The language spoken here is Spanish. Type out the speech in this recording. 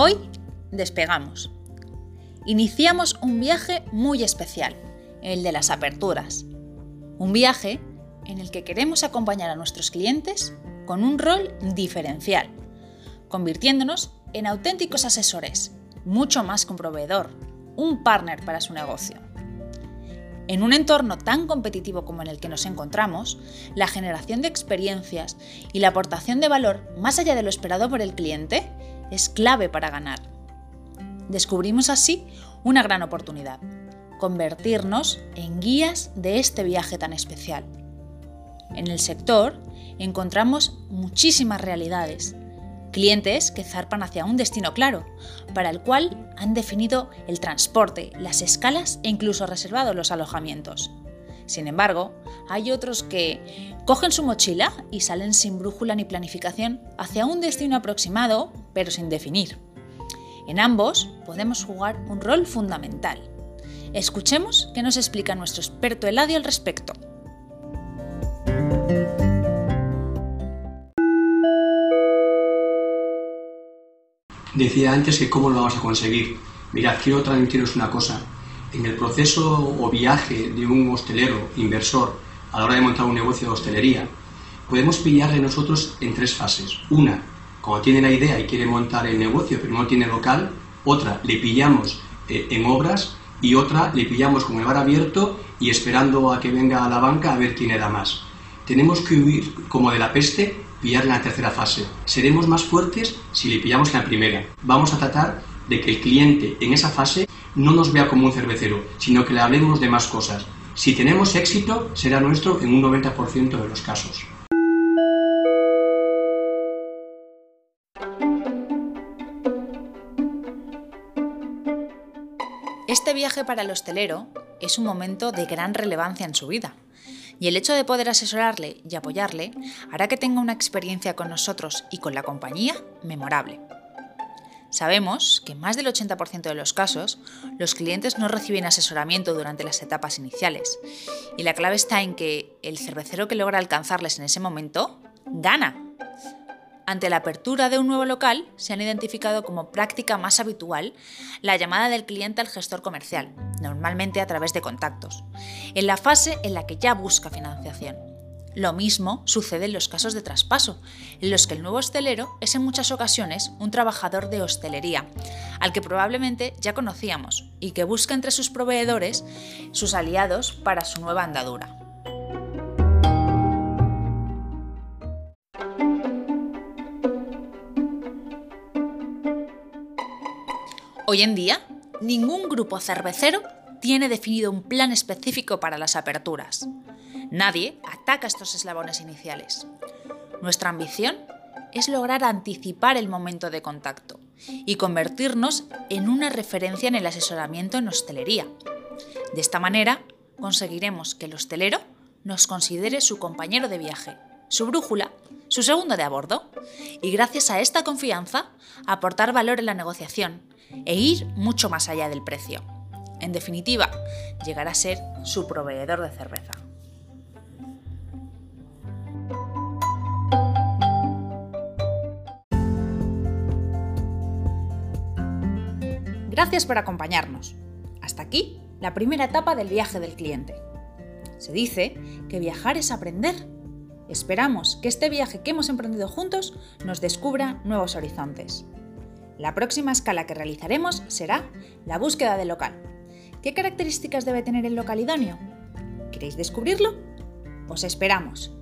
Hoy despegamos. Iniciamos un viaje muy especial, el de las aperturas. Un viaje en el que queremos acompañar a nuestros clientes con un rol diferencial, convirtiéndonos en auténticos asesores, mucho más que un proveedor, un partner para su negocio. En un entorno tan competitivo como en el que nos encontramos, la generación de experiencias y la aportación de valor más allá de lo esperado por el cliente es clave para ganar. Descubrimos así una gran oportunidad, convertirnos en guías de este viaje tan especial. En el sector encontramos muchísimas realidades, clientes que zarpan hacia un destino claro, para el cual han definido el transporte, las escalas e incluso reservado los alojamientos. Sin embargo, hay otros que cogen su mochila y salen sin brújula ni planificación hacia un destino aproximado, pero sin definir. En ambos podemos jugar un rol fundamental. Escuchemos qué nos explica nuestro experto Eladio al respecto. Decía antes que cómo lo vamos a conseguir. Mirad, quiero transmitiros una cosa. En el proceso o viaje de un hostelero, inversor, a la hora de montar un negocio de hostelería, podemos pillarle nosotros en tres fases. Una, cuando tiene la idea y quiere montar el negocio pero no tiene local. Otra, le pillamos eh, en obras. Y otra, le pillamos con el bar abierto y esperando a que venga a la banca a ver quién era más. Tenemos que huir como de la peste pillar en la tercera fase. Seremos más fuertes si le pillamos en la primera. Vamos a tratar de que el cliente en esa fase no nos vea como un cervecero, sino que le hablemos de más cosas. Si tenemos éxito, será nuestro en un 90% de los casos. Este viaje para el hostelero es un momento de gran relevancia en su vida y el hecho de poder asesorarle y apoyarle hará que tenga una experiencia con nosotros y con la compañía memorable. Sabemos que en más del 80% de los casos los clientes no reciben asesoramiento durante las etapas iniciales y la clave está en que el cervecero que logra alcanzarles en ese momento gana ante la apertura de un nuevo local, se han identificado como práctica más habitual la llamada del cliente al gestor comercial, normalmente a través de contactos, en la fase en la que ya busca financiación. Lo mismo sucede en los casos de traspaso, en los que el nuevo hostelero es en muchas ocasiones un trabajador de hostelería, al que probablemente ya conocíamos y que busca entre sus proveedores sus aliados para su nueva andadura. Hoy en día, ningún grupo cervecero tiene definido un plan específico para las aperturas. Nadie ataca estos eslabones iniciales. Nuestra ambición es lograr anticipar el momento de contacto y convertirnos en una referencia en el asesoramiento en hostelería. De esta manera, conseguiremos que el hostelero nos considere su compañero de viaje, su brújula, su segundo de a bordo, y gracias a esta confianza aportar valor en la negociación e ir mucho más allá del precio. En definitiva, llegar a ser su proveedor de cerveza. Gracias por acompañarnos. Hasta aquí la primera etapa del viaje del cliente. Se dice que viajar es aprender. Esperamos que este viaje que hemos emprendido juntos nos descubra nuevos horizontes. La próxima escala que realizaremos será la búsqueda del local. ¿Qué características debe tener el local idóneo? ¿Queréis descubrirlo? Os esperamos.